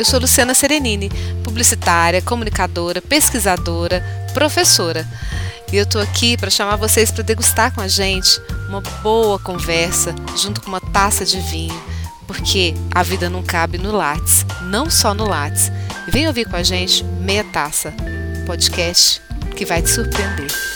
Eu sou Luciana Serenini, publicitária, comunicadora, pesquisadora, professora. E eu estou aqui para chamar vocês para degustar com a gente uma boa conversa junto com uma taça de vinho, porque a vida não cabe no Lattes, não só no Lattes. Vem ouvir com a gente Meia Taça, podcast que vai te surpreender.